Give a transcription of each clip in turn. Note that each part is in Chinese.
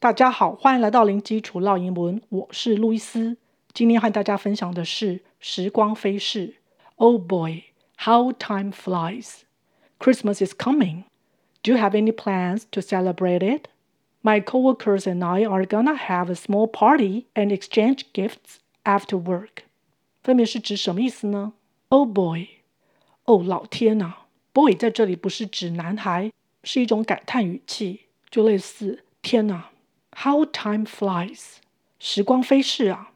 大家好，欢迎来到零基础绕英文，我是路易斯。今天和大家分享的是时光飞逝。Oh boy, how time flies! Christmas is coming. Do you have any plans to celebrate it? My coworkers and I are gonna have a small party and exchange gifts after work. 分别是指什么意思呢？Oh boy，哦，老天呐！Boy 在这里不是指男孩，是一种感叹语气，就类似天呐。How time flies，时光飞逝啊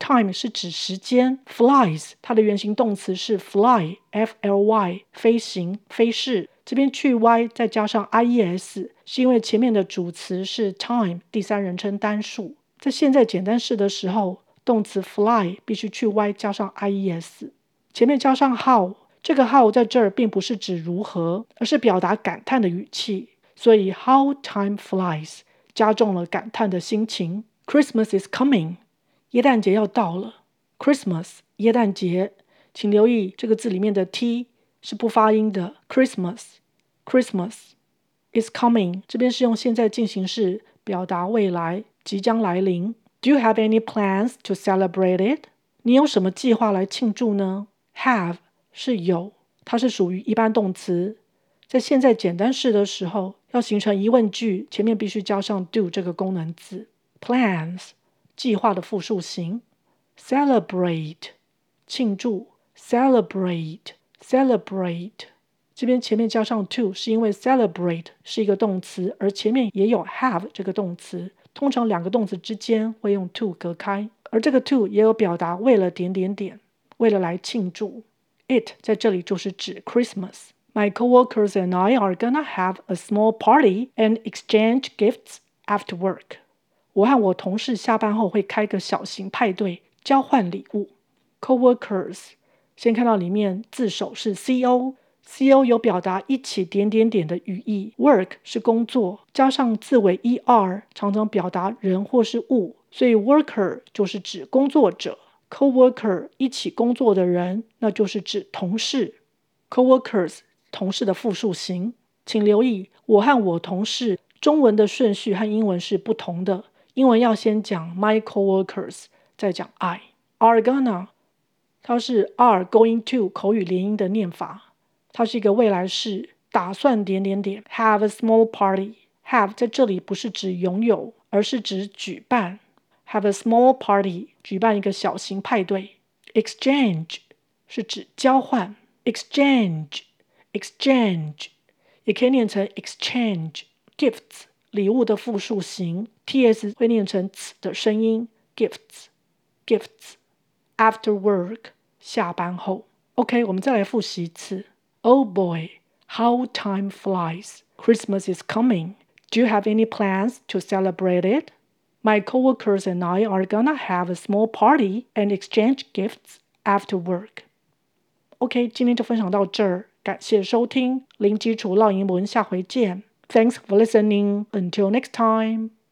！Time 是指时间，flies 它的原形动词是 fly，f l y，飞行、飞逝。这边去 y 再加上 i e s，是因为前面的主词是 time，第三人称单数。在现在简单式的时候，动词 fly 必须去 y 加上 i e s，前面加上 how，这个 how 在这儿并不是指如何，而是表达感叹的语气，所以 how time flies。加重了感叹的心情。Christmas is coming，耶诞节要到了。Christmas，耶诞节，请留意这个字里面的 t 是不发音的。Christmas，Christmas is coming，这边是用现在进行式表达未来即将来临。Do you have any plans to celebrate it？你有什么计划来庆祝呢？Have 是有，它是属于一般动词。在现在简单式的时候，要形成疑问句，前面必须加上 do 这个功能字。Plans 计划的复数形。Celebrate 庆祝。Celebrate celebrate 这边前面加上 to 是因为 celebrate 是一个动词，而前面也有 have 这个动词。通常两个动词之间会用 to 隔开，而这个 to 也有表达为了点点点，为了来庆祝。It 在这里就是指 Christmas。My coworkers and I are gonna have a small party and exchange gifts after work. 我和我同事下班后会开个小型派对，交换礼物。Coworkers，先看到里面字首是 co，co 有表达一起点点点的语义。Work 是工作，加上字尾 er，常常表达人或是物，所以 worker 就是指工作者。Coworker 一起工作的人，那就是指同事。Coworkers。同事的复数形，请留意，我和我同事中文的顺序和英文是不同的。英文要先讲 my coworkers，再讲 I。Are gonna，它是 are going to 口语连音的念法，它是一个未来式，打算点点点。Have a small party，have 在这里不是指拥有，而是指举办。Have a small party，举办一个小型派对。Exchange 是指交换。Exchange。exchange 也可以念成 exchange gifts 礼物的复数形，ts 会念成 ts 的声音 gifts gifts after work 下班后。OK，我们再来复习一次。Oh boy, how time flies! Christmas is coming. Do you have any plans to celebrate it? My coworkers and I are gonna have a small party and exchange gifts after work. OK，今天就分享到这儿。 感谢收听，零基础绕英文，下回见。Thanks for listening. Until next time.